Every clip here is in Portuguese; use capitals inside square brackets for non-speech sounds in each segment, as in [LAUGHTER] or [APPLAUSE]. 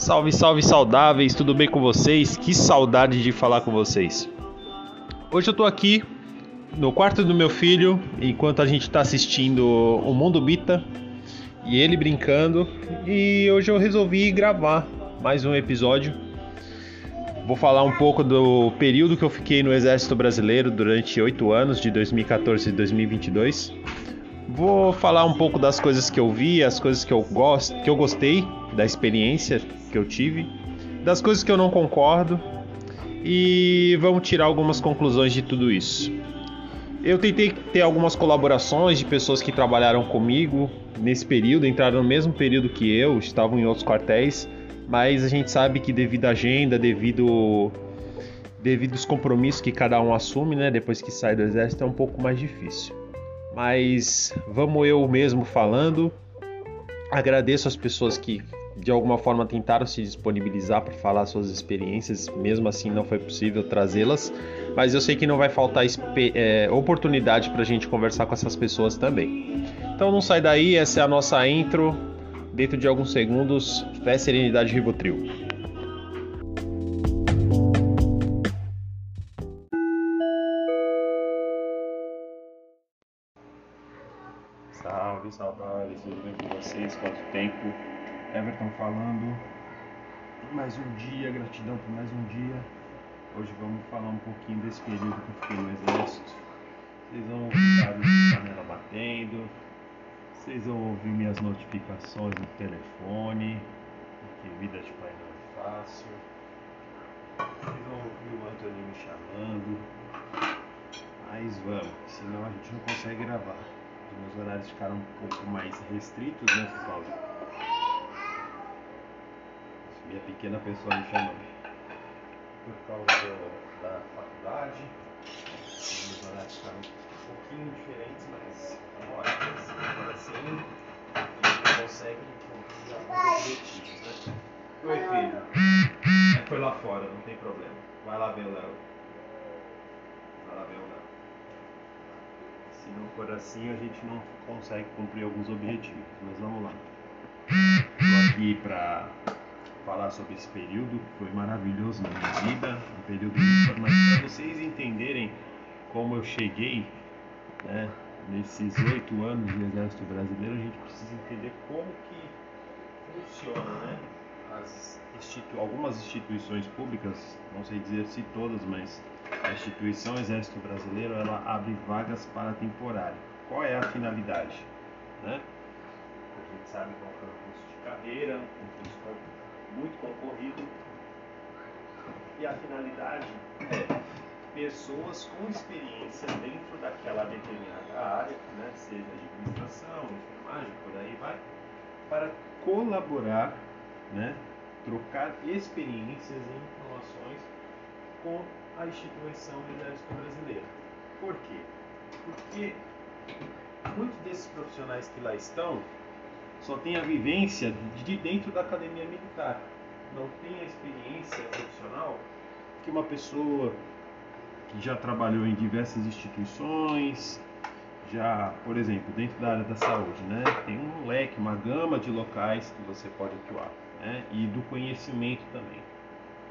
Salve, salve saudáveis, tudo bem com vocês? Que saudade de falar com vocês. Hoje eu tô aqui no quarto do meu filho, enquanto a gente tá assistindo o Mundo Bita e ele brincando, e hoje eu resolvi gravar mais um episódio. Vou falar um pouco do período que eu fiquei no Exército Brasileiro durante oito anos, de 2014 e 2022. Vou falar um pouco das coisas que eu vi, as coisas que eu gosto, que eu gostei da experiência que eu tive, das coisas que eu não concordo e vamos tirar algumas conclusões de tudo isso. Eu tentei ter algumas colaborações de pessoas que trabalharam comigo nesse período, entraram no mesmo período que eu, estavam em outros quartéis, mas a gente sabe que devido à agenda, devido devido aos compromissos que cada um assume, né, depois que sai do exército é um pouco mais difícil mas vamos eu mesmo falando. Agradeço as pessoas que de alguma forma tentaram se disponibilizar para falar suas experiências, mesmo assim não foi possível trazê-las, mas eu sei que não vai faltar é, oportunidade para a gente conversar com essas pessoas também. Então não sai daí, essa é a nossa intro. Dentro de alguns segundos, fé, serenidade, Rivotril. Salve, saudações, tudo bem com vocês? Quanto tempo? Everton falando. Mais um dia, gratidão por mais um dia. Hoje vamos falar um pouquinho desse período que eu fiquei no exército. Vocês vão barulho de panela batendo. Vocês vão ouvir minhas notificações no telefone. Porque vida de pai não é fácil. Vocês vão ouvir o Antônio me chamando. Mas vamos, senão a gente não consegue gravar meus horários ficaram um pouco mais restritos, né, por causa. Minha pequena pessoa me chamando. Por causa do, da faculdade. Meus horários ficaram um pouquinho diferentes, mas agora assim, a gente consegue cumprir alguns objetivos, né? Oi, filho. É, foi lá fora, não tem problema. Vai lá ver o Léo. Vai lá ver o Léo. Se não for assim, a gente não consegue cumprir alguns objetivos. Mas vamos lá. Estou aqui para falar sobre esse período que foi maravilhoso na minha vida, um período mas para vocês entenderem como eu cheguei, né, nesses oito anos de exército brasileiro, a gente precisa entender como que funciona, né, institu algumas instituições públicas, não sei dizer se todas, mas a instituição Exército Brasileiro ela abre vagas para temporário. Qual é a finalidade? Né? A gente sabe qual é o curso de carreira, um curso muito concorrido. E a finalidade é pessoas com experiência dentro daquela determinada área, né? seja administração, enfermagem, por aí vai, para colaborar, né? trocar experiências e informações com a instituição do Exército Brasileiro. Por quê? Porque muitos desses profissionais que lá estão só têm a vivência de dentro da academia militar, não tem a experiência profissional que uma pessoa que já trabalhou em diversas instituições, já, por exemplo, dentro da área da saúde, né, tem um leque, uma gama de locais que você pode atuar, né, e do conhecimento também.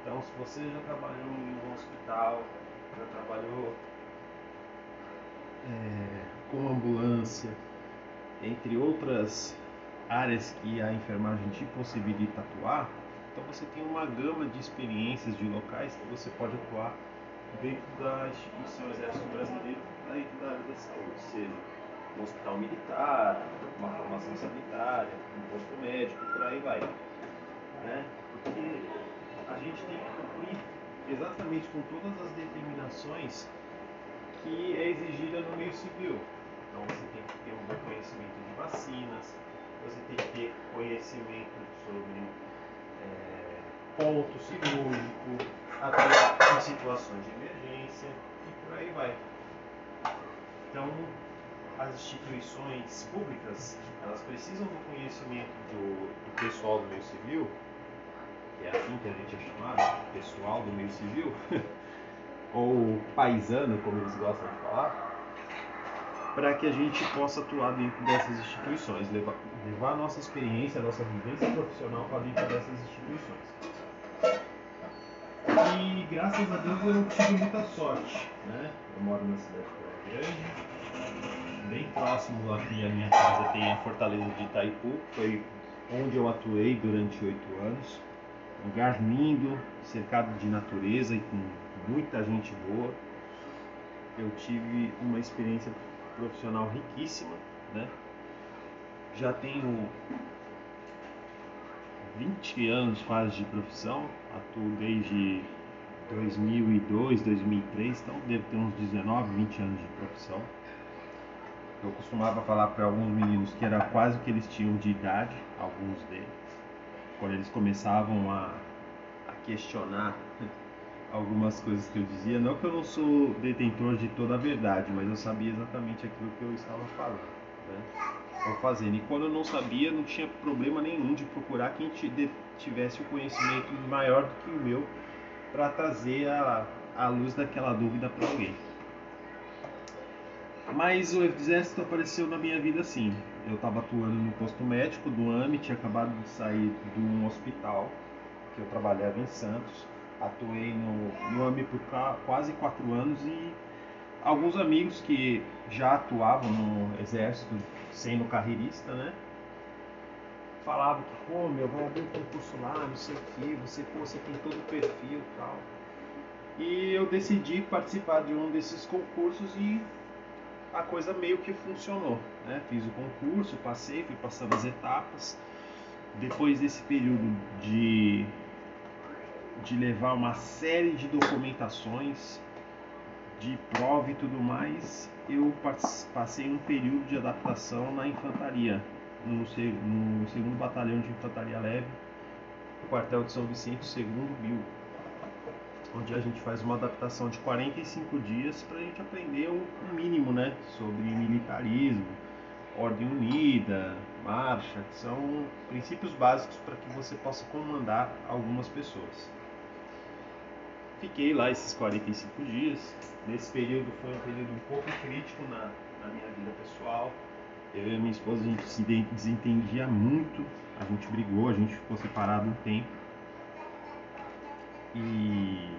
Então, se você já trabalhou em um hospital, já trabalhou é, com ambulância, entre outras áreas que a enfermagem te possibilita atuar, então você tem uma gama de experiências de locais que você pode atuar dentro da instituição Exército Brasileiro, dentro da área da saúde, seja um hospital militar, uma formação sanitária, um posto médico, por aí vai. Né? Porque a gente tem que cumprir exatamente com todas as determinações que é exigida no meio civil. Então você tem que ter um bom conhecimento de vacinas, você tem que ter conhecimento sobre é, ponto cirúrgico, até em situações de emergência e por aí vai. Então as instituições públicas elas precisam do conhecimento do, do pessoal do meio civil que é assim que a gente é chamado, pessoal do meio civil, [LAUGHS] ou paisano, como eles gostam de falar, para que a gente possa atuar dentro dessas instituições, levar, levar a nossa experiência, a nossa vivência profissional para dentro dessas instituições. E graças a Deus eu tive muita sorte. Né? Eu moro na cidade Grande, bem próximo aqui à minha casa tem a Fortaleza de Itaipu, foi onde eu atuei durante oito anos. Lugar lindo, cercado de natureza e com muita gente boa. Eu tive uma experiência profissional riquíssima, né? Já tenho 20 anos quase de profissão, atuo desde 2002, 2003, então devo ter uns 19, 20 anos de profissão. Eu costumava falar para alguns meninos que era quase o que eles tinham de idade, alguns deles, quando eles começavam a, a questionar algumas coisas que eu dizia. Não que eu não sou detentor de toda a verdade, mas eu sabia exatamente aquilo que eu estava falando, né? ou fazendo. E quando eu não sabia, não tinha problema nenhum de procurar quem tivesse o conhecimento maior do que o meu para trazer a, a luz daquela dúvida para alguém. Mas o exército apareceu na minha vida assim. Eu estava atuando no posto médico do AMI, tinha acabado de sair de um hospital que eu trabalhava em Santos. Atuei no, no AMI por quase quatro anos e alguns amigos que já atuavam no exército, sendo carreirista, né? Falavam que, pô, meu, vai abrir um concurso lá, não sei o que, você, pô, você tem todo o perfil e tal. E eu decidi participar de um desses concursos e a coisa meio que funcionou. Né? Fiz o concurso, passei, fui passando as etapas. Depois desse período de, de levar uma série de documentações, de prova e tudo mais, eu passei um período de adaptação na infantaria, no, segundo batalhão de infantaria leve, quartel de São Vicente, segundo Bill onde a gente faz uma adaptação de 45 dias para a gente aprender o mínimo né, sobre militarismo, ordem unida, marcha, que são princípios básicos para que você possa comandar algumas pessoas. Fiquei lá esses 45 dias. Nesse período foi um período um pouco crítico na, na minha vida pessoal. Eu e minha esposa a gente se desentendia muito, a gente brigou, a gente ficou separado um tempo. E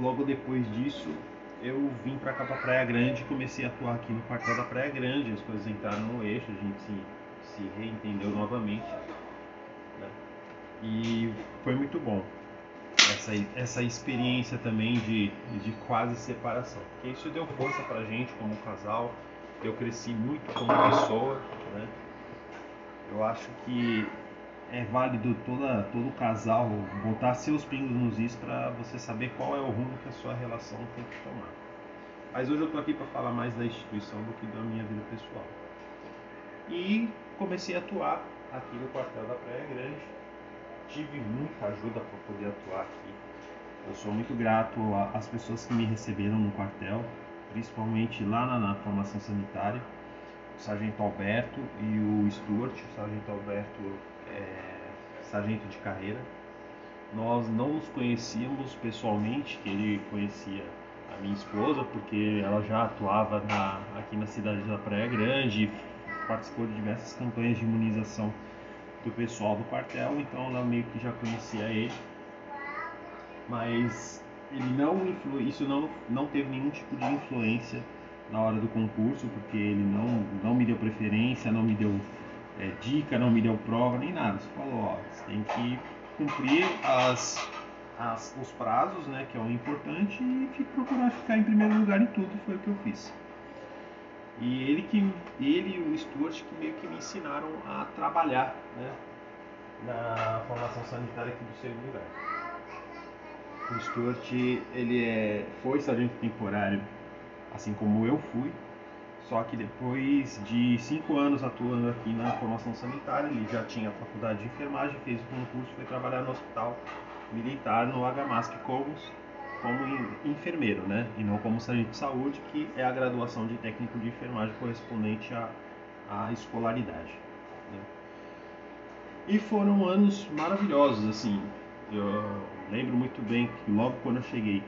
logo depois disso eu vim para cá para Praia Grande, comecei a atuar aqui no quartel da Praia Grande, as coisas entraram no eixo, a gente se, se reentendeu novamente. Né? E foi muito bom essa, essa experiência também de, de quase separação, porque isso deu força para gente como casal, eu cresci muito como pessoa, né? Eu acho que é válido toda, todo casal botar seus pingos nos is para você saber qual é o rumo que a sua relação tem que tomar. Mas hoje eu estou aqui para falar mais da instituição do que da minha vida pessoal. E comecei a atuar aqui no quartel da Praia Grande. Tive muita ajuda para poder atuar aqui. Eu sou muito grato às pessoas que me receberam no quartel, principalmente lá na, na formação sanitária, o Sargento Alberto e o Stuart. O Sargento Alberto é, sargento de carreira. Nós não nos conhecíamos pessoalmente, que ele conhecia a minha esposa, porque ela já atuava na, aqui na cidade da Praia Grande, participou de diversas campanhas de imunização do pessoal do quartel, então ela meio que já conhecia ele. Mas ele não influ... isso não, não teve nenhum tipo de influência na hora do concurso, porque ele não, não me deu preferência, não me deu é, dica, não me deu prova nem nada. Você falou, ó, você tem que cumprir as, as, os prazos, né, que é o importante, e procurar ficar em primeiro lugar em tudo, foi o que eu fiz. E ele que ele e o Stuart que meio que me ensinaram a trabalhar, né, na formação sanitária aqui do segundo lugar. O Stuart, ele é, foi sargento temporário, assim como eu fui, só que depois de cinco anos atuando aqui na formação sanitária, ele já tinha faculdade de enfermagem, fez o concurso, foi trabalhar no hospital militar no HMASC Comus como enfermeiro, né? E não como sargento de saúde, que é a graduação de técnico de enfermagem correspondente à, à escolaridade. Né? E foram anos maravilhosos, assim. Eu lembro muito bem que logo quando eu cheguei,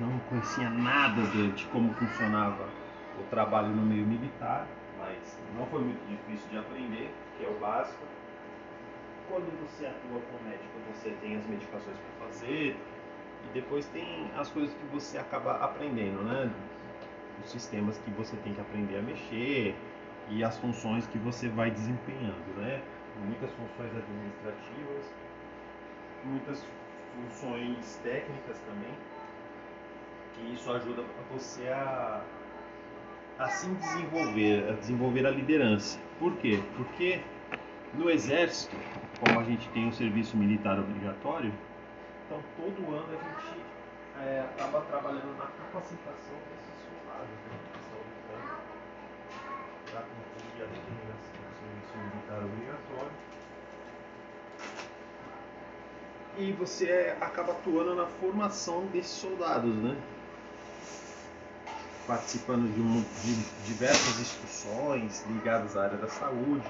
não conhecia nada de, de como funcionava o trabalho no meio militar, mas não foi muito difícil de aprender, que é o básico. Quando você atua com médico, você tem as medicações para fazer e depois tem as coisas que você acaba aprendendo, né? Os sistemas que você tem que aprender a mexer e as funções que você vai desempenhando, né? Muitas funções administrativas, muitas funções técnicas também, que isso ajuda você a, a se desenvolver, a desenvolver a liderança. Por quê? Porque no exército, como a gente tem um serviço militar obrigatório, então todo ano a gente é, acaba trabalhando na capacitação desses soldados, né? que estão lutando para cumprir a determinação do serviço militar obrigatório e você acaba atuando na formação desses soldados, né? Participando de, um, de diversas instituições ligadas à área da saúde.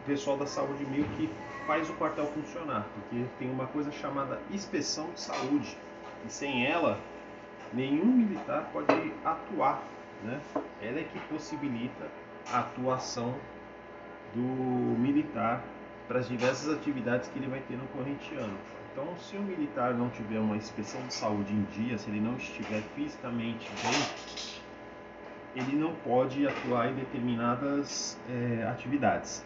O pessoal da saúde meio que faz o quartel funcionar, porque tem uma coisa chamada inspeção de saúde. E sem ela, nenhum militar pode atuar. Né? Ela é que possibilita a atuação do militar para as diversas atividades que ele vai ter no corrente ano. Então, se o militar não tiver uma inspeção de saúde em dia, se ele não estiver fisicamente bem, ele não pode atuar em determinadas é, atividades.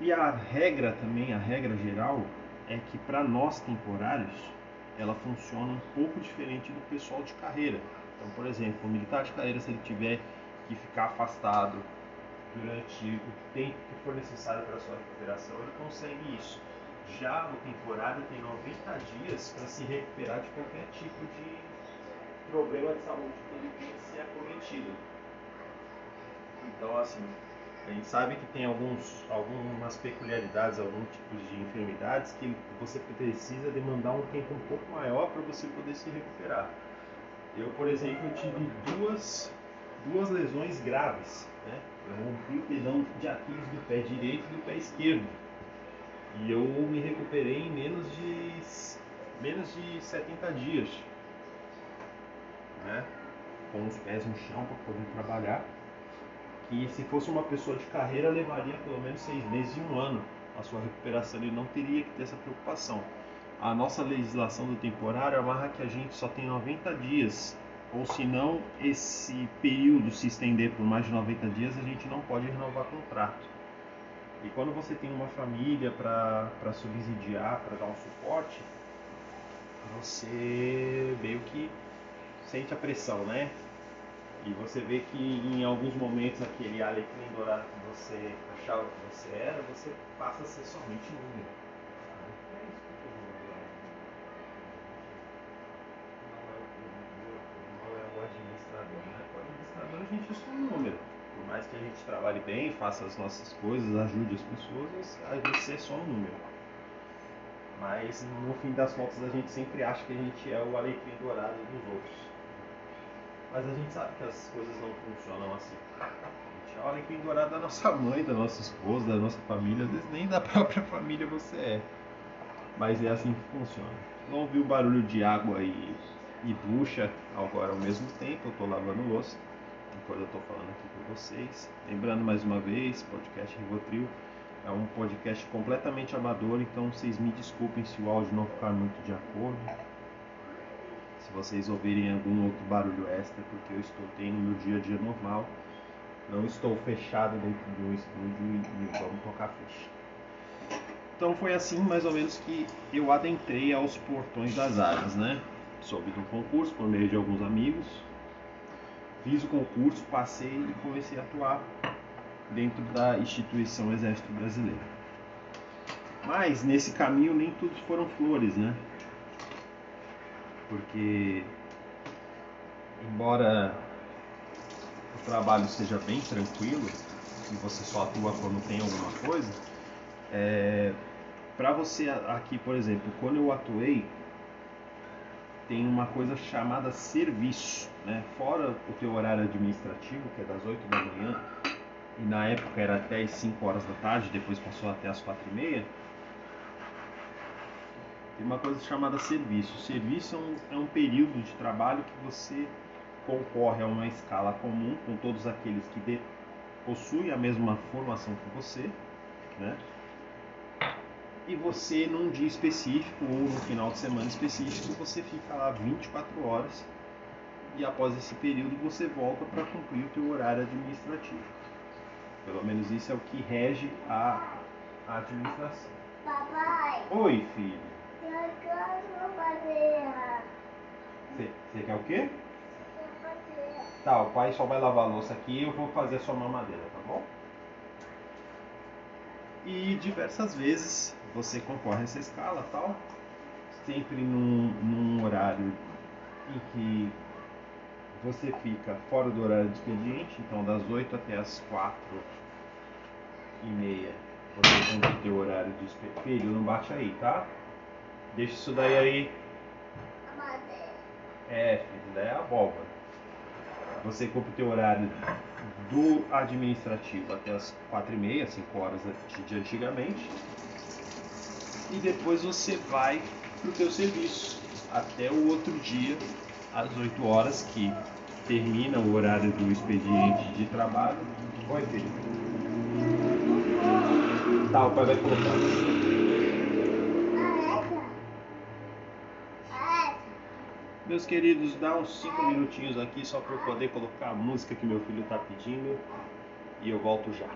E a regra também, a regra geral, é que para nós temporários, ela funciona um pouco diferente do pessoal de carreira. Então, por exemplo, o militar de carreira, se ele tiver que ficar afastado durante o tempo que for necessário para sua recuperação, ele consegue isso já no temporário tem 90 dias para se recuperar de qualquer tipo de problema de saúde que ele tenha se acometido. Então, assim, a gente sabe que tem alguns, algumas peculiaridades, alguns tipos de enfermidades que você precisa demandar um tempo um pouco maior para você poder se recuperar. Eu, por exemplo, tive duas, duas lesões graves. Né? Eu rompi o tendão de Aquiles do pé direito e do pé esquerdo e eu me recuperei em menos de menos de 70 dias, né? Com os pés no chão para poder trabalhar. Que se fosse uma pessoa de carreira levaria pelo menos seis meses e um ano a sua recuperação. Ele não teria que ter essa preocupação. A nossa legislação do temporário amarra que a gente só tem 90 dias, ou se não esse período se estender por mais de 90 dias, a gente não pode renovar contrato. E quando você tem uma família para subsidiar, para dar um suporte, você meio que sente a pressão, né? E você vê que em alguns momentos aquele alecrim dourado que você achava que você era, você passa a ser somente número. Não é o administrador, né? O administrador a gente é só um número por mais que a gente trabalhe bem, faça as nossas coisas, ajude as pessoas, a gente é só um número. Mas no fim das contas a gente sempre acha que a gente é o alecrim dourado dos outros. Mas a gente sabe que as coisas não funcionam assim. A gente é o alecrim dourado da nossa mãe, da nossa esposa, da nossa família, às vezes nem da [LAUGHS] própria família você é. Mas é assim que funciona. Não ouviu barulho de água e, e bucha agora ao mesmo tempo, eu estou lavando louça enquanto eu estou falando aqui com vocês. Lembrando mais uma vez, podcast Rivotril é um podcast completamente amador, então vocês me desculpem se o áudio não ficar muito de acordo. Vocês ouvirem algum outro barulho extra, porque eu estou tendo meu dia a dia normal. Não estou fechado dentro do estúdio e vamos tocar ficha. Então foi assim mais ou menos que eu adentrei aos portões das áreas, né? Soube do concurso por meio de alguns amigos, fiz o concurso, passei e comecei a atuar dentro da instituição Exército Brasileiro. Mas nesse caminho nem tudo foram flores, né? Porque embora o trabalho seja bem tranquilo e você só atua quando tem alguma coisa, é, para você aqui, por exemplo, quando eu atuei tem uma coisa chamada serviço, né? Fora o teu horário administrativo, que é das 8 da manhã, e na época era até as 5 horas da tarde, depois passou até as 4 e meia, tem uma coisa chamada serviço. Serviço é um, é um período de trabalho que você concorre a uma escala comum com todos aqueles que de, possuem a mesma formação que você, né? E você, num dia específico ou no final de semana específico, você fica lá 24 horas e após esse período você volta para cumprir o teu horário administrativo. Pelo menos isso é o que rege a administração. Papai, Oi, filho. Eu fazer. Você quer o quê? Tá, o pai só vai lavar a louça aqui e eu vou fazer a sua mamadeira, tá bom? E diversas vezes você concorre a essa escala tal, sempre num, num horário em que você fica fora do horário de expediente, então das 8 até as 4 e meia você cumpre o teu horário de expediente. Filho, não bate aí, tá? Deixa isso daí aí. É, filho, daí é a abóbora. Você cumpre o teu horário do administrativo até as 4h30, 5 horas de antigamente. E depois você vai pro teu serviço até o outro dia, às 8 horas, que termina o horário do expediente de trabalho. Oi, filho. Tá, o pai vai colocar. Meus queridos, dá uns 5 minutinhos aqui só para eu poder colocar a música que meu filho está pedindo e eu volto já.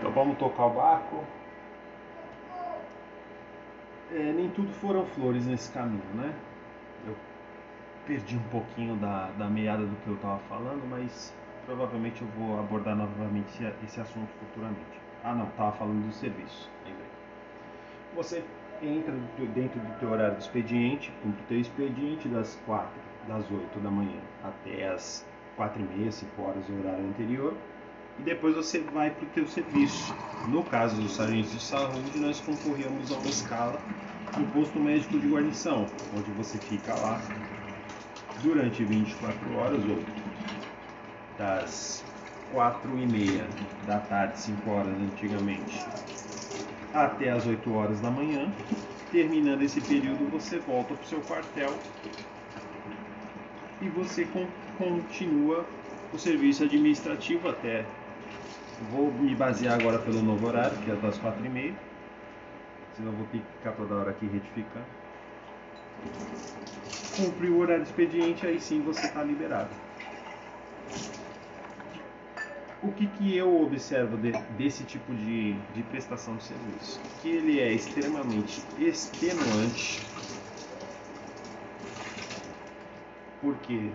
Então vamos tocar o barco. É, nem tudo foram flores nesse caminho, né? Eu perdi um pouquinho da, da meada do que eu estava falando, mas provavelmente eu vou abordar novamente esse, esse assunto futuramente. Ah não, estava falando do serviço. Você entra dentro do teu horário de expediente, cumpre o teu expediente das 4, das 8 da manhã até as 4 e meia, 5 horas do horário anterior, e depois você vai para o teu serviço. No caso dos sargentos de saúde, nós concorremos a uma escala no posto médico de guarnição, onde você fica lá durante 24 horas ou das 4 e meia da tarde, 5 horas antigamente, até as 8 horas da manhã. Terminando esse período, você volta para o seu quartel e você con- continua o serviço administrativo até. Vou me basear agora pelo novo horário, que é das 4 e meia, senão vou ter que ficar toda hora aqui retificando. Cumpre o horário expediente, aí sim você está liberado. O que, que eu observo de- desse tipo de, de prestação de serviço? Que ele é extremamente extenuante, porque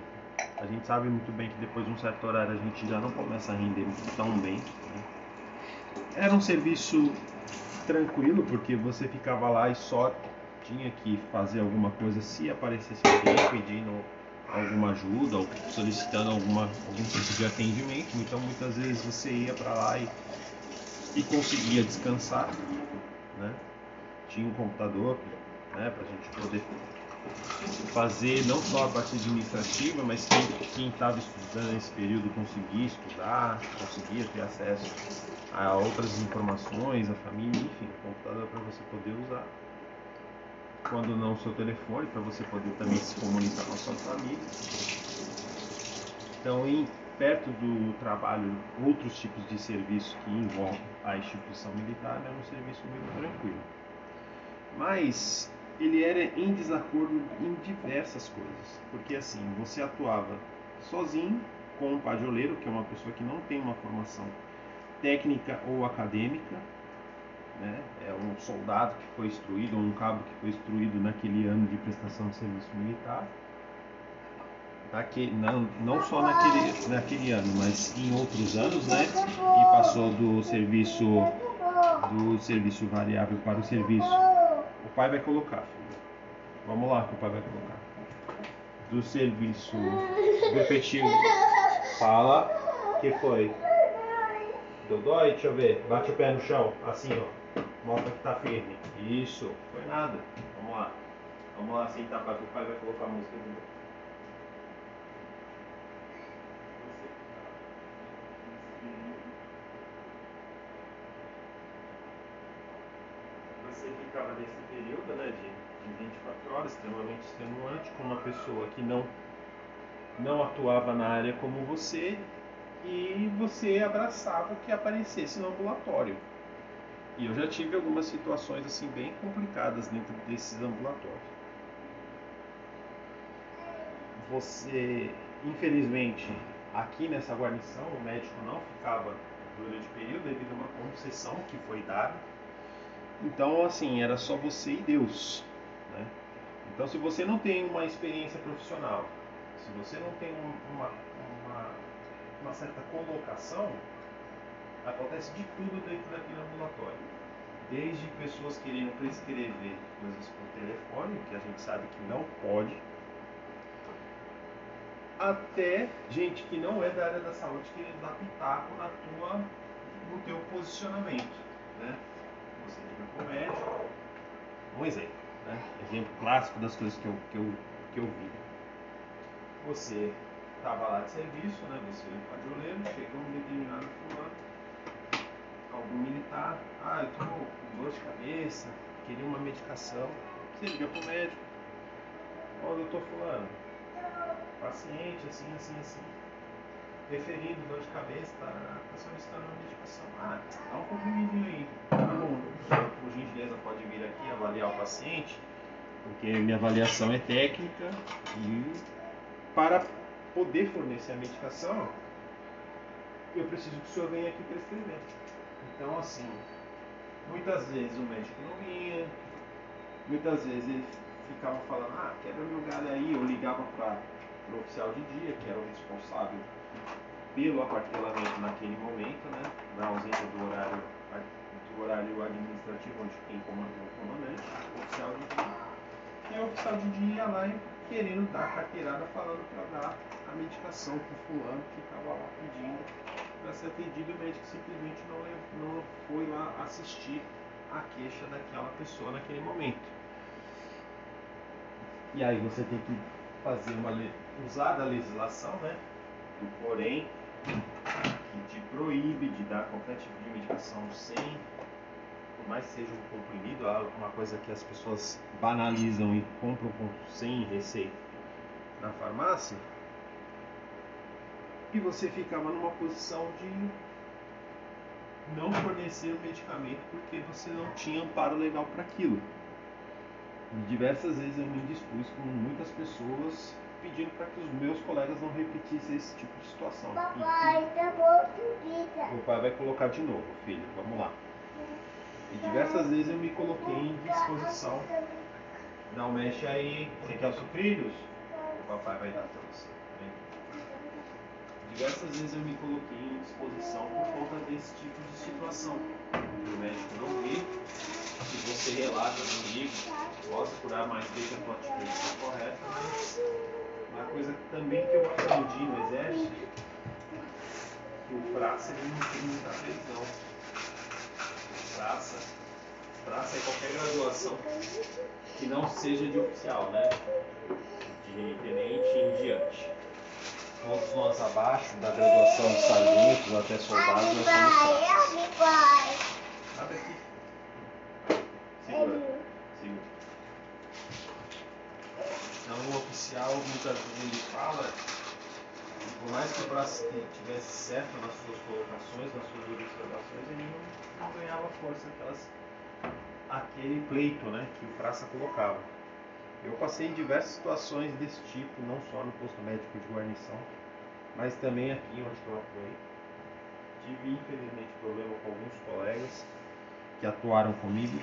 a gente sabe muito bem que depois de um certo horário a gente já não começa a render tão bem. né? Era um serviço tranquilo, porque você ficava lá e só tinha que fazer alguma coisa se aparecesse alguém pedindo alguma ajuda ou solicitando alguma, algum tipo de atendimento. Então muitas vezes você ia para lá e, e conseguia descansar, né? Tinha um computador né, para a gente poder fazer não só a parte administrativa, mas quem estava estudando nesse período conseguia estudar, conseguia ter acesso a outras informações, a família, enfim, computador para você poder usar. Quando não o seu telefone, para você poder também se comunicar com a sua família. Então, em, perto do trabalho, outros tipos de serviço que envolvem a instituição militar, era um serviço muito tranquilo. Mas ele era em desacordo em diversas coisas, porque assim, você atuava sozinho com um pajoleiro, que é uma pessoa que não tem uma formação técnica ou acadêmica, é soldado que foi instruído, ou um cabo que foi instruído naquele ano de prestação de serviço militar, Naque- não, não só naquele, naquele ano, mas em outros anos, né? E passou do serviço do serviço variável para o serviço. O pai vai colocar, filho. Vamos lá que o pai vai colocar. Do serviço repetido. Fala. que foi? Dodói, deixa eu ver. Bate o pé no chão, assim, ó. Mostra que tá firme. Isso, foi nada. Vamos lá. Vamos lá sentar para que o pai vai colocar a música de novo. Você ficava nesse período extremamente extenuante com uma pessoa que não não atuava na área como você e você abraçava o que aparecesse no ambulatório. E eu já tive algumas situações assim bem complicadas dentro desses ambulatórios. Você, infelizmente, aqui nessa guarnição, o médico não ficava durante o período devido a uma concessão que foi dada. Então, assim, era só você e Deus. Né? Então, se você não tem uma experiência profissional, se você não tem uma, uma, uma certa colocação, acontece de tudo dentro daquele ambulatório. Desde pessoas querendo prescrever coisas por telefone, que a gente sabe que não pode, até gente que não é da área da saúde querendo dar pitaco na tua, no teu posicionamento. Né? Você liga para o médico, um exemplo, né? exemplo clássico das coisas que eu, que eu, que eu vi. Você estava lá de serviço, né? você é padroeiro, chega um determinado fulano, algum militar, ah, eu estou com dor de cabeça, queria uma medicação, você liga para o médico, ó, doutor fulano, paciente, assim, assim, assim, referindo dor de cabeça, está tá solicitando uma medicação. Ah, dá um comprimidinho aí. Tá bom, por gentileza pode vir aqui avaliar o paciente, porque minha avaliação é técnica e para poder fornecer a medicação, eu preciso que o senhor venha aqui prescrever. Então, assim, muitas vezes o médico não vinha, muitas vezes ele ficava falando, ah, quebra meu galho aí, eu ligava para o oficial de dia, que era o responsável pelo aquartelamento naquele momento, né, na ausência do horário, do horário administrativo, onde quem comanda é o comandante, o oficial de dia. E o oficial de dia ia lá e querendo dar carteirada, falando para dar a medicação para o fulano que estava lá pedindo para ser atendido, o médico simplesmente não, não foi lá assistir a queixa daquela pessoa naquele momento. E aí você tem que fazer uma usar da legislação, né? Do porém que te proíbe de dar qualquer tipo de medicação sem, por mais seja um comprimido, uma coisa que as pessoas banalizam e compram sem receita na farmácia, e você ficava numa posição de não fornecer o medicamento porque você não tinha amparo legal para aquilo. E diversas vezes eu me dispus com muitas pessoas pedindo para que os meus colegas não repetissem esse tipo de situação. Papai, tá bom. O pai vai colocar de novo, filho, vamos lá. E diversas vezes eu me coloquei em disposição. Não mexe aí, você quer os sucrilhos? O papai vai dar para você. Diversas vezes eu me coloquei em disposição por conta desse tipo de situação. O médico não vê, se você relata no livro, posso curar mais desde a tua atitude correta, mas uma coisa também que eu aprendi no exército, que o praça ele não tem muita prisão. Praça, praça é qualquer graduação que não seja de oficial, né? De tenente em diante. Todos nós abaixo da graduação de sargentos até soldados, nós somos pai. Abre aqui. Segura. Segura. Então o oficial muitas vezes ele fala, que por mais que o braço tivesse certo nas suas colocações, nas suas observações, ele não, não ganhava força aquelas, aquele pleito né, que o praça colocava. Eu passei em diversas situações desse tipo, não só no posto médico de guarnição, mas também aqui onde eu atuei. Tive infelizmente problema com alguns colegas que atuaram comigo,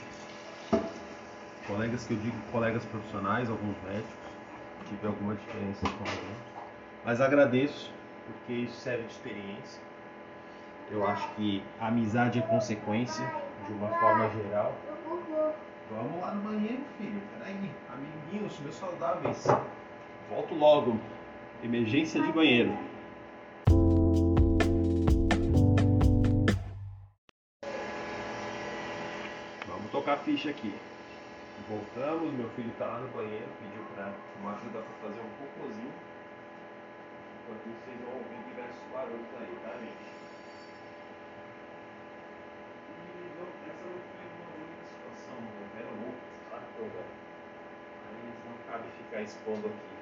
colegas que eu digo colegas profissionais, alguns médicos, tive alguma diferença com alguns, mas agradeço porque isso serve de experiência. Eu acho que a amizade é consequência de uma forma geral. Vamos lá no banheiro, filho. Peraí, amiguinhos, meus saudáveis. Volto logo. Emergência de banheiro. Vamos tocar a ficha aqui. Voltamos, meu filho está lá no banheiro, pediu para uma ajuda para fazer um cocôzinho. Enquanto vocês vão ouvir diversos barulhos aí, tá, gente? E não, essa não foi uma única situação, houveram outras, sabe? Houveram. A Mas não cabe ficar expondo aqui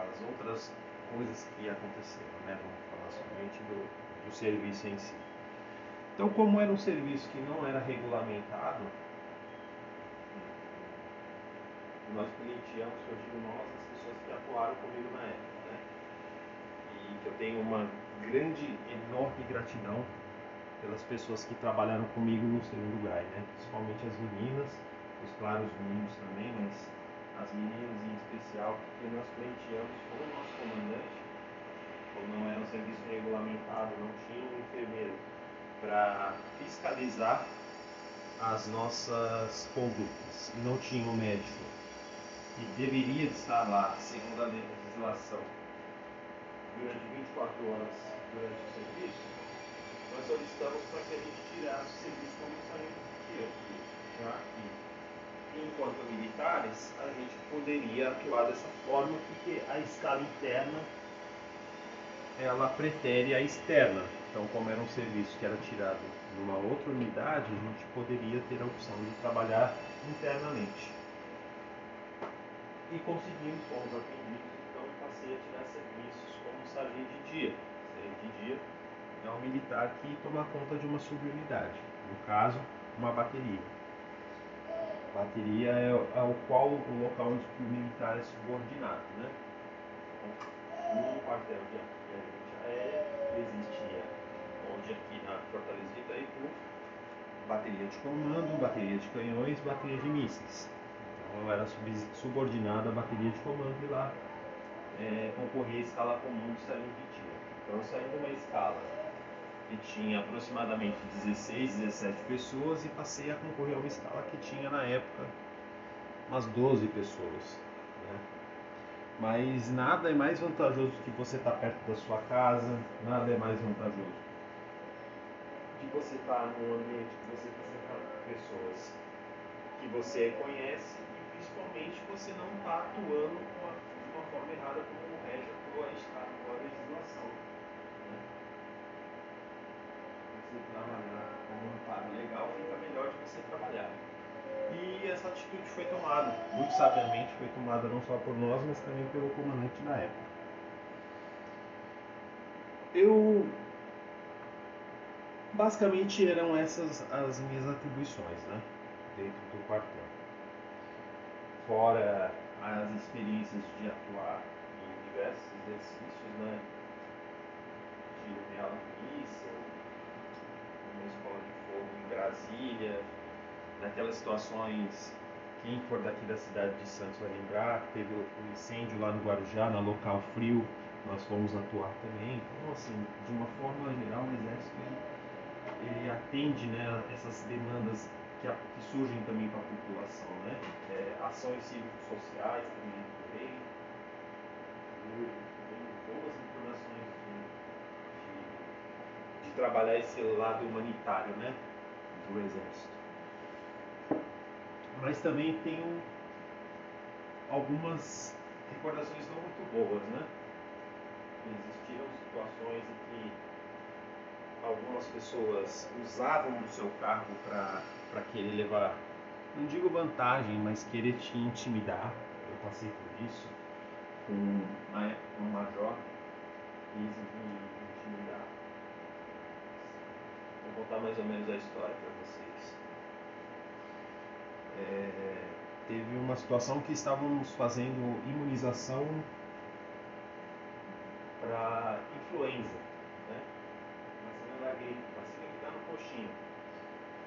as outras coisas que aconteceram, né? Vamos falar somente do, do serviço em si. Então, como era um serviço que não era regulamentado, nós que eu digo nós, as pessoas que atuaram comigo na época, né? E que eu tenho uma grande, enorme gratidão pelas pessoas que trabalharam comigo no segundo GAI, né? Principalmente as meninas, os claros meninos também, mas as meninas em especial, porque nós pleiteamos com o nosso comandante, como não era um serviço regulamentado, não tinha um enfermeiro para fiscalizar as nossas condutas não tinha um médico. Que deveria estar lá, segundo a legislação, durante 24 horas durante o serviço, nós solicitamos para que a gente tirasse o serviço como sargento de tiro, já que, enquanto militares, a gente poderia atuar dessa forma, porque a escala interna ela pretere a externa. Então, como era um serviço que era tirado numa outra unidade, a gente poderia ter a opção de trabalhar internamente. E conseguimos, fomos atendidos, então passei a tirar serviços como sargento de dia. Sargento de dia é um militar que toma conta de uma subunidade, no caso, uma bateria. Bateria é ao qual o local onde o militar é subordinado, né? Então, no quartel de artilharia aérea existia, onde aqui na Fortaleza de Itaipu, bateria de comando, bateria de canhões, bateria de mísseis. Então era sub- subordinado à bateria de comando e lá é, concorria à escala comum sargento de tiro. Então de uma escala que tinha aproximadamente 16, 17 pessoas e passei a concorrer a uma escala que tinha na época umas 12 pessoas. né? Mas nada é mais vantajoso do que você estar perto da sua casa, nada é mais vantajoso de você estar num ambiente que você está cercado por pessoas que você conhece e principalmente você não está atuando a- de uma forma errada como o e está com a legislação. né? Você trabalhar com um amparo legal fica melhor de você trabalhar. E essa atitude foi tomada, muito sabiamente foi tomada não só por nós, mas também pelo comandante da época. Eu basicamente eram essas as minhas atribuições, né, dentro do quartel. Fora as experiências de atuar em diversos exercícios, né, tiro real de escola de fogo em Brasília, naquelas situações, quem for daqui da cidade de Santos vai lembrar, teve o o incêndio lá no Guarujá, na local frio, nós fomos atuar também. Então, assim, de uma forma geral, o Exército ele, ele atende né, essas demandas que, a- que surgem também para a população, né? É, ações cívicos-sociais também boas informações de, de, de trabalhar esse lado humanitário, né, do Exército mas também tenho algumas recordações não muito boas, né? Existiram situações em que algumas pessoas usavam do seu cargo para querer levar, não digo vantagem, mas querer te intimidar. Eu passei por isso com, um major intimidar. Vou contar mais ou menos a história para vocês é, teve uma situação que estávamos fazendo imunização para influenza, né? Vacina da gripe, vacina que está no coxinho.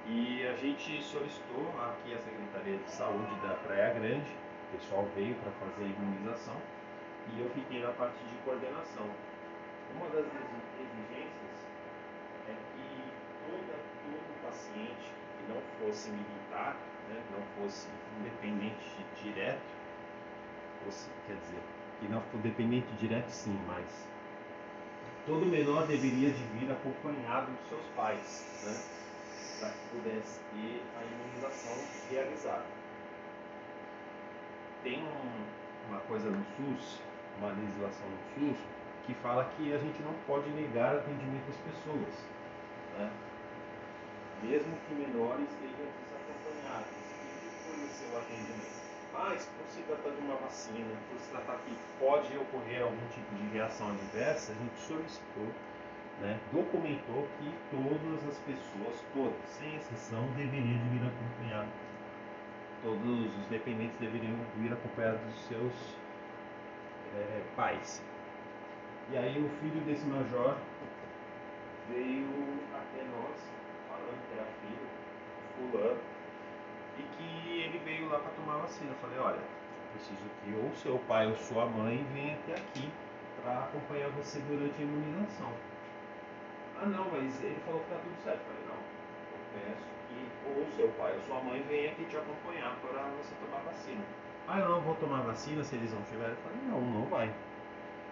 E a gente solicitou aqui a Secretaria de Saúde da Praia Grande, o pessoal veio para fazer a imunização e eu fiquei na parte de coordenação. Uma das exi- exigências todo paciente que não fosse militar, né, não fosse independente direto, fosse, quer dizer, que não for dependente direto sim, mas todo menor deveria de vir acompanhado dos seus pais, né, para que pudesse ter a imunização realizada. Tem um- uma coisa no SUS, uma legislação no SUS, que fala que a gente não pode negar atendimento às pessoas. Né? Mesmo que menores estejam desacompanhados, e fornecer o atendimento. Mas, por se tratar de uma vacina, por se tratar que pode ocorrer algum tipo de reação adversa, a gente solicitou, né, documentou que todas as pessoas, todas, sem exceção, deveriam vir acompanhadas. Todos os dependentes deveriam vir acompanhados dos seus é, pais. E aí o filho desse major veio até nós era filho, fulano, e que ele veio lá para tomar vacina. Eu falei, olha, preciso que ou seu pai ou sua mãe venha até aqui para acompanhar você durante a imunização. Ah não, mas ele falou que tá tudo certo. Eu falei, não, eu peço que ou seu pai ou sua mãe venha aqui te acompanhar para você tomar vacina. Ah, eu não vou tomar vacina se eles não tiverem. Eu falei, não, não vai.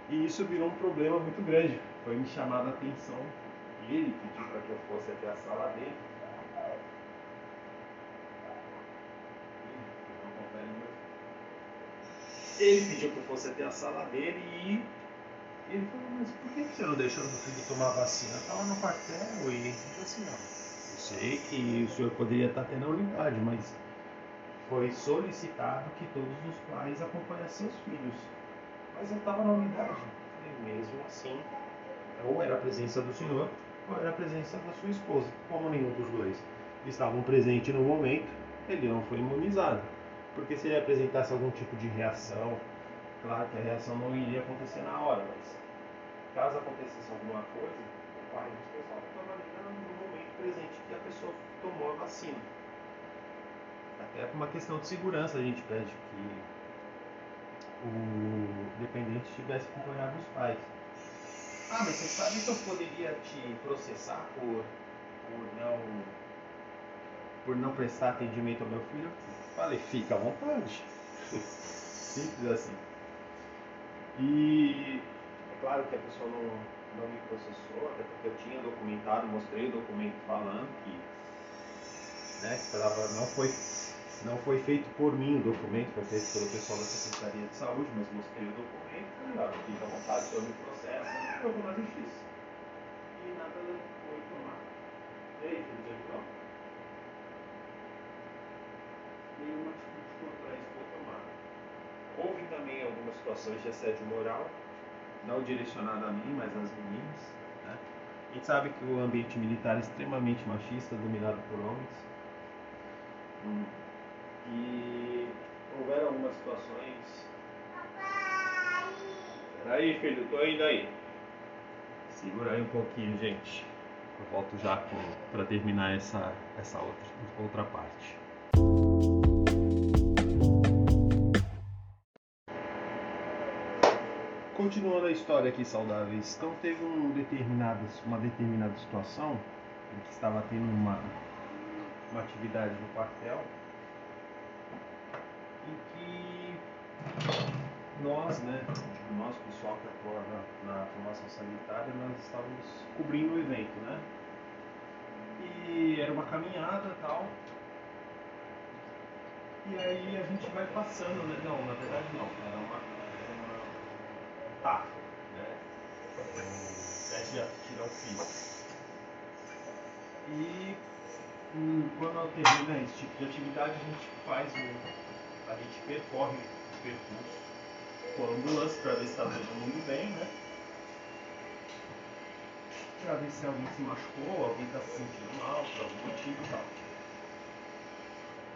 E isso virou um problema muito grande. Foi me chamada a atenção. Ele pediu para que eu fosse até a sala dele Ele pediu que eu fosse até a sala dele e ele falou, mas por que você não deixou seu filho tomar vacina? Estava no quartel e assim, não. Eu sei que o senhor poderia estar tendo a unidade, mas foi solicitado que todos os pais acompanhassem seus filhos. Mas eu estava na unidade. E mesmo assim, ou era a presença do senhor, era a presença da sua esposa. Como nenhum dos dois estavam presentes no momento, ele não foi imunizado. Porque se ele apresentasse algum tipo de reação, claro que a reação não iria acontecer na hora, mas caso acontecesse alguma coisa, o pai responsável estava ali no momento presente que a pessoa tomou a vacina. Até por uma questão de segurança a gente pede que o dependente estivesse acompanhado dos pais. Ah, mas você sabe que eu poderia te processar por, por não por não prestar atendimento ao meu filho? Falei, fica à vontade. Simples assim. E é claro que a pessoa não, não me processou, até porque eu tinha documentado, mostrei o documento falando que, né, que falava, não foi, não foi feito por mim o documento, foi feito pelo pessoal da Secretaria de Saúde, mas mostrei o documento, falei, ah, fica à vontade, se eu me processa, vou na justiça. E nada foi tomado. E aí, filho, nenhuma atitude contra isso foi tomada. Houve também algumas situações de assédio moral, não direcionada a mim, mas às meninas. Né? A gente sabe que o ambiente militar é extremamente machista, dominado por homens. Hum. E houveram algumas situações. Peraí, filho, tô indo aí. Segura aí um pouquinho, gente. Eu volto já para terminar essa, essa outra, outra parte. continuando a história aqui saudáveis, então teve um determinado, uma determinada situação em que estava tendo uma, uma atividade no quartel em que nós, né, nós pessoal que atua na, na formação sanitária, nós estávamos cobrindo o evento, né? E era uma caminhada e tal. E aí a gente vai passando, né? Não, na verdade não, era uma tá, né? Teste de tirar o fio. E hum, quando termina esse tipo de atividade, a gente faz o. a gente percorre o percurso com a ambulância para ver se está todo mundo bem, né? Para ver se alguém se machucou, alguém está se sentindo mal, por algum motivo e tal.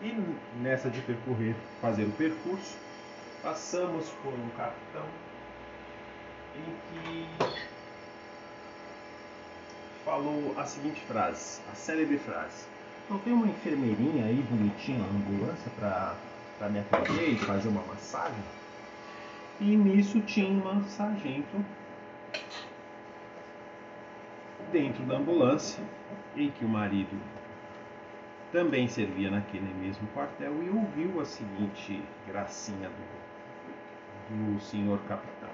E nessa de percorrer, fazer o percurso, passamos por um capitão em que falou a seguinte frase, a célebre frase. Não tem uma enfermeirinha aí bonitinha na ambulância para me atender e fazer uma massagem? E nisso tinha uma sargento dentro da ambulância em que o marido também servia naquele mesmo quartel e ouviu a seguinte gracinha do, do senhor capitão.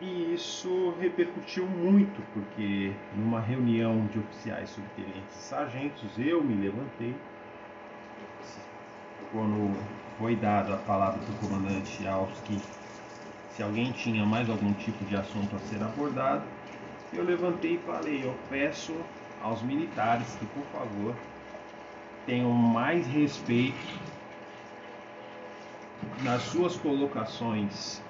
E isso repercutiu muito, porque numa reunião de oficiais, subtenentes e sargentos, eu me levantei. Quando foi dada a palavra do comandante aos se alguém tinha mais algum tipo de assunto a ser abordado, eu levantei e falei: Eu peço aos militares que, por favor, tenham mais respeito nas suas colocações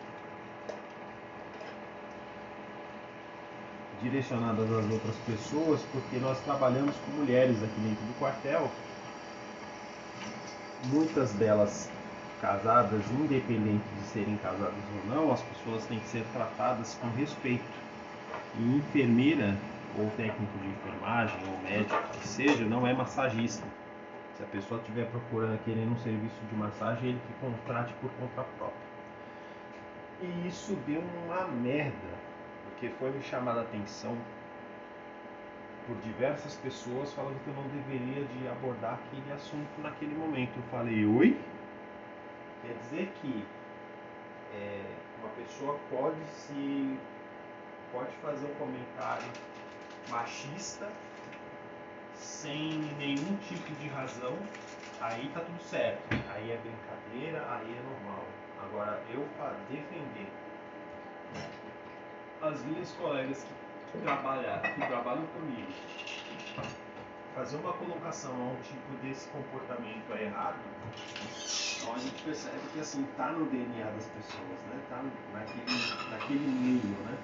direcionadas às outras pessoas, porque nós trabalhamos com mulheres aqui dentro do quartel, muitas delas casadas, independente de serem casadas ou não, as pessoas têm que ser tratadas com respeito. E enfermeira ou técnico de enfermagem ou médico que seja, não é massagista. Se a pessoa estiver procurando querendo um serviço de massagem, ele que contrate por conta própria. E isso deu uma merda, porque foi me chamada a atenção por diversas pessoas falando que eu não deveria de abordar aquele assunto naquele momento. Eu falei, oi? Quer dizer que é, uma pessoa pode se pode fazer um comentário machista sem nenhum tipo de razão, aí tá tudo certo. Aí é brincadeira, aí é normal. Agora eu defender as minhas colegas que trabalham, que trabalham comigo, fazer uma colocação a um tipo desse comportamento é errado, então a gente percebe que assim tá no DNA das pessoas, né? Tá naquele, naquele meio, né?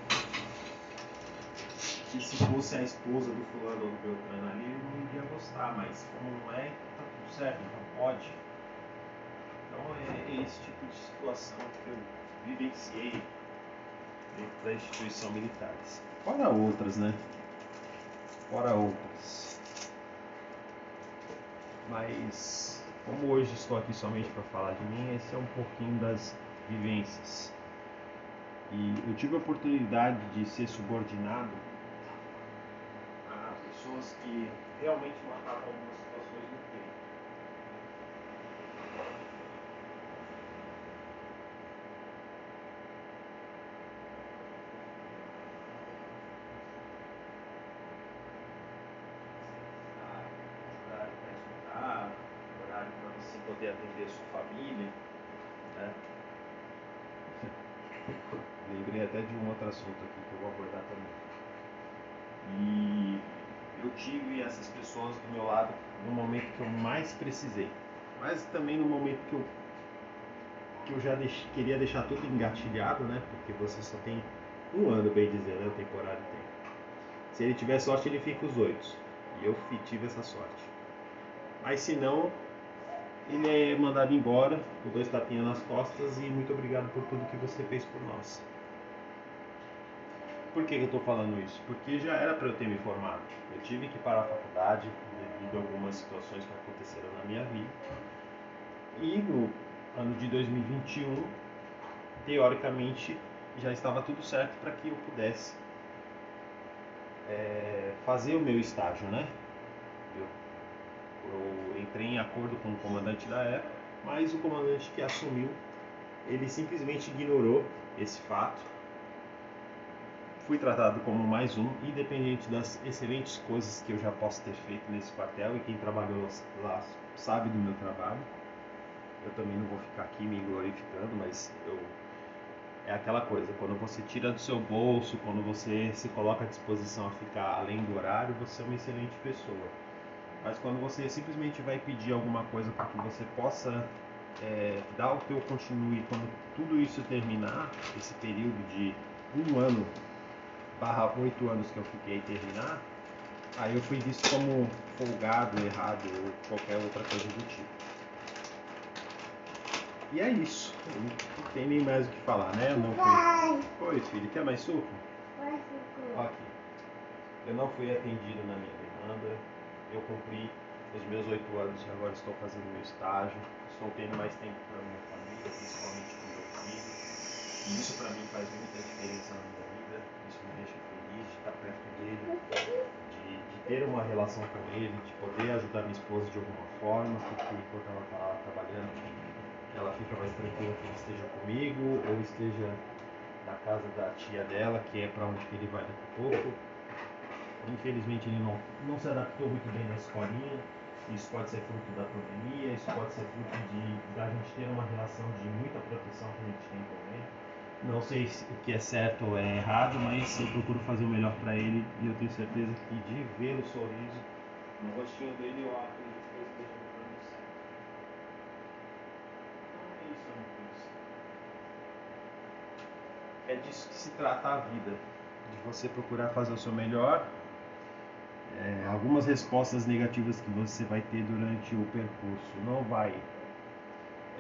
Que se fosse a esposa do fulano ou do Beltrano ali, eu não iria gostar, mas como não é, tá tudo certo, não pode. Então é, é esse tipo de situação que eu vivenciei dentro da instituição militar. Fora outras, né? Fora outras. Mas como hoje estou aqui somente para falar de mim, esse é um pouquinho das vivências. E eu tive a oportunidade de ser subordinado a pessoas que realmente matavam algumas situações no peito. horário para estudar, horário para você poder atender sua família. Né? [LAUGHS] Lembrei até de um outro assunto aqui que eu vou abordar também. E eu tive essas pessoas do meu lado no momento que eu mais precisei, mas também no momento que eu que eu já deix, queria deixar tudo engatilhado, né? Porque você só tem um ano, bem dizer, né? O temporário tem. Se ele tiver sorte, ele fica os oito. E eu tive essa sorte. Mas se não, ele é mandado embora, com dois tapinhas nas costas e muito obrigado por tudo que você fez por nós. Por que eu estou falando isso? Porque já era para eu ter me formado. Eu tive que parar a faculdade devido a algumas situações que aconteceram na minha vida. E no ano de 2021, teoricamente, já estava tudo certo para que eu pudesse é, fazer o meu estágio, né? Eu, entrei em acordo com o comandante da época, mas o comandante que assumiu, ele simplesmente ignorou esse fato. Fui tratado como mais um, independente das excelentes coisas que eu já posso ter feito nesse quartel e quem trabalhou lá sabe do meu trabalho. Eu também não vou ficar aqui me glorificando, mas eu é aquela coisa, quando você tira do seu bolso, quando você se coloca à disposição a ficar além do horário, você é uma excelente pessoa. Mas quando você simplesmente vai pedir alguma coisa para que você possa é, dar o teu continue, quando tudo isso terminar, esse período de um ano barra oito anos que eu fiquei terminar, aí eu fui visto como folgado, errado ou qualquer outra coisa do tipo. E é isso. Não tem nem mais o que falar, né? Eu não fui. Oi, filho, quer mais suco? Ok. Eu não fui atendido na minha demanda. Eu cumpri os meus oito anos e agora estou fazendo meu estágio. Estou tendo mais tempo para minha família, principalmente com meu filho. E isso para mim faz muita diferença na minha vida. Isso me deixa feliz de estar perto dele, de, de ter uma relação com ele, de poder ajudar minha esposa de alguma forma, porque enquanto ela está trabalhando, ela fica mais tranquila que ele esteja comigo ou esteja na casa da tia dela, que é para onde ele vai daqui a pouco. Infelizmente ele não, não se adaptou muito bem na escolinha. Isso pode ser fruto da pandemia, isso pode ser fruto de da gente ter uma relação de muita proteção que a gente tem com ele. Não sei se, o que é certo ou é errado, mas eu procuro fazer o melhor para ele e eu tenho certeza que de ver o sorriso no rostinho dele eu acredito que eu esteja no. Então é isso, amigo. é disso que se trata a vida, de você procurar fazer o seu melhor. É, algumas respostas negativas que você vai ter durante o percurso não vai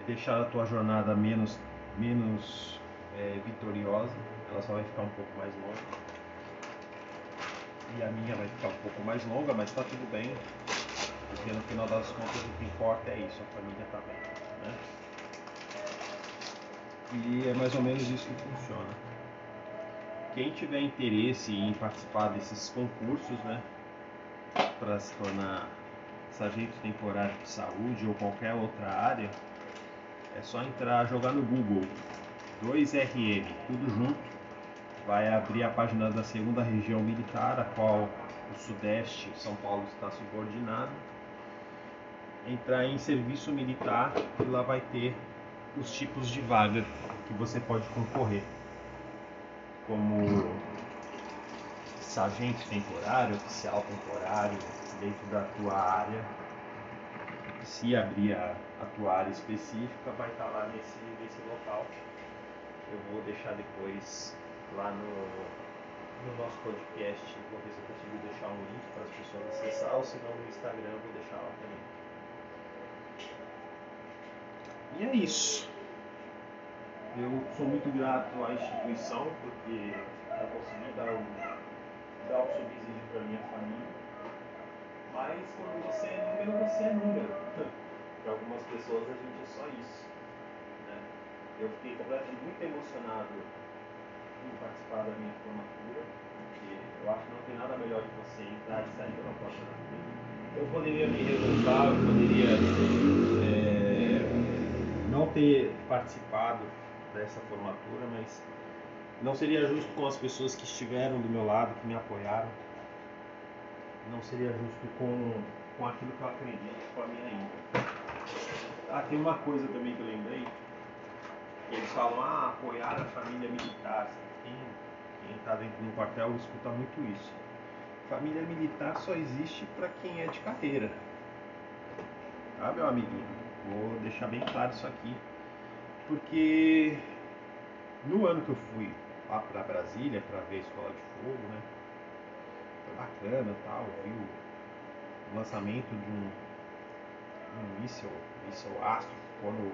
deixar a tua jornada menos, menos é, vitoriosa, ela só vai ficar um pouco mais longa. E a minha vai ficar um pouco mais longa, mas está tudo bem, porque no final das contas o que importa é isso, a família está bem. Né? E é mais ou menos isso que funciona. Quem tiver interesse em participar desses concursos, né, para se tornar sargento temporário de saúde ou qualquer outra área, é só entrar, jogar no Google 2RM, tudo junto. Vai abrir a página da segunda região militar, a qual o Sudeste, São Paulo está subordinado. Entrar em serviço militar e lá vai ter os tipos de vaga que você pode concorrer, como sargento temporário, oficial temporário, dentro da tua área. Se abrir a, a tua área específica, vai estar lá nesse, nesse local. Eu vou deixar depois lá no, no nosso podcast, vou ver se eu consigo deixar um link para as pessoas acessar, ou se não no Instagram, eu vou deixar lá também. E é isso. Eu sou muito grato à instituição porque eu consegui dar o, dar o subsídio para minha família. Mas quando você é número, você é número. [LAUGHS] para algumas pessoas a gente é só isso. Né? Eu fiquei completamente muito emocionado em participar da minha formatura, porque eu acho que não tem nada melhor que você entrar e sair pela porta da vida. Eu poderia me revoltar, eu poderia. É, não ter participado dessa formatura, mas não seria justo com as pessoas que estiveram do meu lado, que me apoiaram. Não seria justo com, com aquilo que eu acredito, com a minha índole. Ah, tem uma coisa também que eu lembrei. Eles falam, ah, apoiar a família militar. Quem está dentro do quartel escuta muito isso. Família militar só existe para quem é de carreira. Tá, meu amiguinho? Vou deixar bem claro isso aqui, porque no ano que eu fui lá para Brasília para ver a Escola de Fogo, né? Foi bacana tal, vi o lançamento de um, um míssil, míssil astro, quando,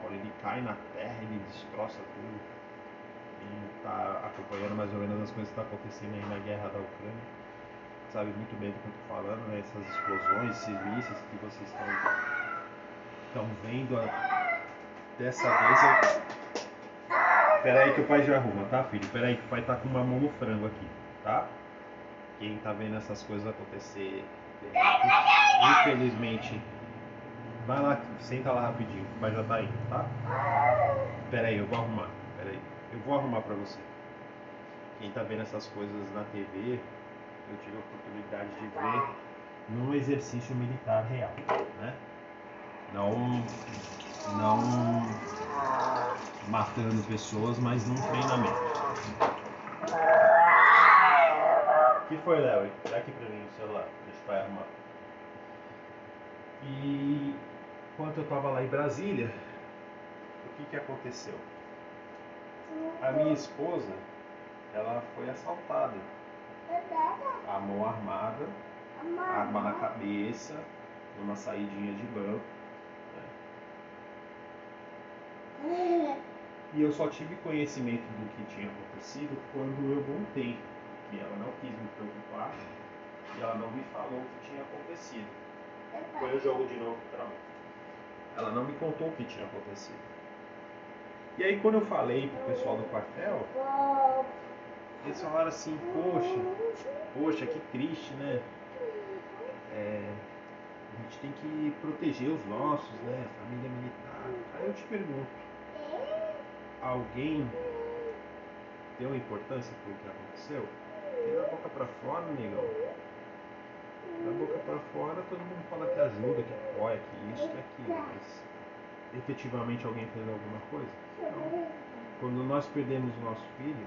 quando ele cai na terra ele destroça tudo. E tá acompanhando mais ou menos as coisas que estão tá acontecendo aí na guerra da Ucrânia. Sabe muito bem do que eu estou falando, né? Essas explosões, esses mísseis que vocês estão estão vendo a... dessa vez eu... Pera aí que o pai já arruma, tá filho? Pera aí que o pai tá com uma mão no frango aqui, tá? Quem tá vendo essas coisas acontecer, infelizmente, vai lá, senta lá rapidinho, o pai já tá indo, tá? Pera aí, eu vou arrumar, pera aí. Eu vou arrumar pra você. Quem tá vendo essas coisas na TV, eu tive a oportunidade de ver num exercício militar real, né? não, não matando pessoas, mas num treinamento. O que foi, Léo? Dá aqui pra mim o celular, deixa o pai arrumar. E enquanto eu estava lá em Brasília, o que, que aconteceu? A minha esposa, ela foi assaltada. A mão armada, arma na cabeça, numa saidinha de banco. E eu só tive conhecimento do que tinha acontecido quando eu voltei. E ela não quis me preocupar e ela não me falou o que tinha acontecido. Foi o jogo de novo para mim. Ela não me contou o que tinha acontecido. E aí quando eu falei pro pessoal do quartel, eles falaram assim, poxa, poxa, que triste, né? É, a gente tem que proteger os nossos, né? Família militar. Aí eu te pergunto, alguém deu importância pro que aconteceu? E da boca pra fora, negão. Da boca pra fora todo mundo fala que ajuda, que apoia, que isso, que aquilo, mas efetivamente alguém fez alguma coisa? Quando nós perdemos o nosso filho,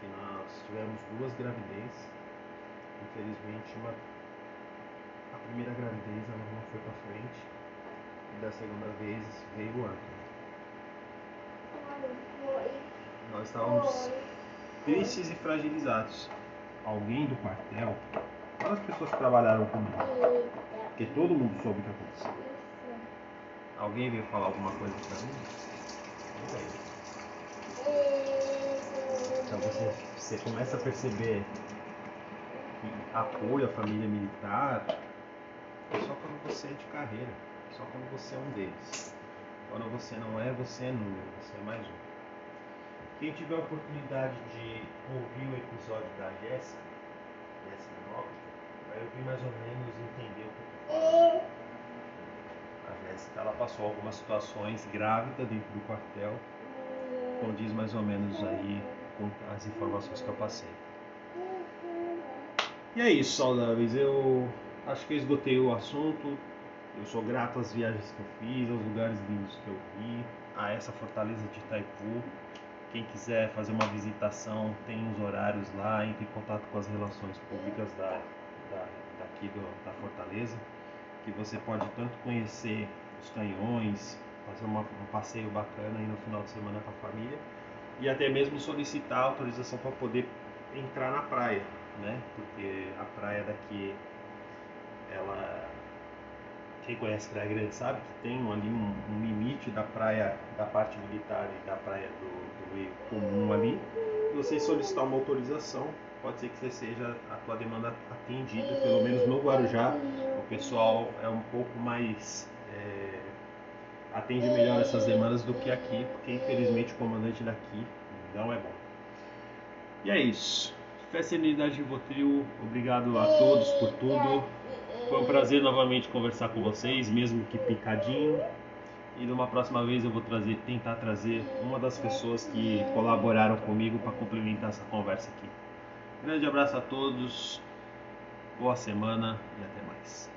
que nós tivemos duas gravidez, infelizmente uma a primeira gravidez ela não foi para frente e da segunda vez veio Anthony. Nós estávamos tristes e fragilizados. Alguém do quartel, quantas pessoas que trabalharam comigo? Porque todo mundo soube o que aconteceu. Alguém veio falar alguma coisa pra mim? Então você, você começa a perceber que apoio à família militar é só quando você é de carreira, só quando você é um deles. Quando você não é, você é número, você é mais um. Quem tiver a oportunidade de ouvir o episódio da Jéssica, Jéssica Nova, vai ouvir mais ou menos entender o que eu. A Jéssica ela passou algumas situações grávidas dentro do quartel, condiz mais ou menos aí com as informações que eu passei. E é isso, saudáveis. Eu acho que eu esgotei o assunto. Eu sou grato às viagens que eu fiz, aos lugares lindos que eu vi, a essa fortaleza de Itaipu. Quem quiser fazer uma visitação, tem os horários lá, entre em contato com as relações públicas da, da, daqui do, da fortaleza, que você pode tanto conhecer os canhões, fazer uma, um passeio bacana aí no final de semana com a família, e até mesmo solicitar autorização para poder entrar na praia, né? Porque a praia daqui, ela quem conhece Praia Grande sabe que tem ali um, um, limite da praia, da parte militar e da praia do, do meio comum ali. Você solicitar uma autorização, pode ser que você seja a tua demanda atendida, pelo menos no Guarujá, o pessoal é um pouco mais é, atende melhor essas demandas do que aqui, porque infelizmente o comandante daqui não é bom. E é isso. Fé Serenidade Rivotril, obrigado a todos por tudo. Foi um prazer novamente conversar com vocês, mesmo que picadinho. E numa próxima vez eu vou trazer, tentar trazer uma das pessoas que colaboraram comigo para complementar essa conversa aqui. Grande abraço a todos, boa semana e até mais.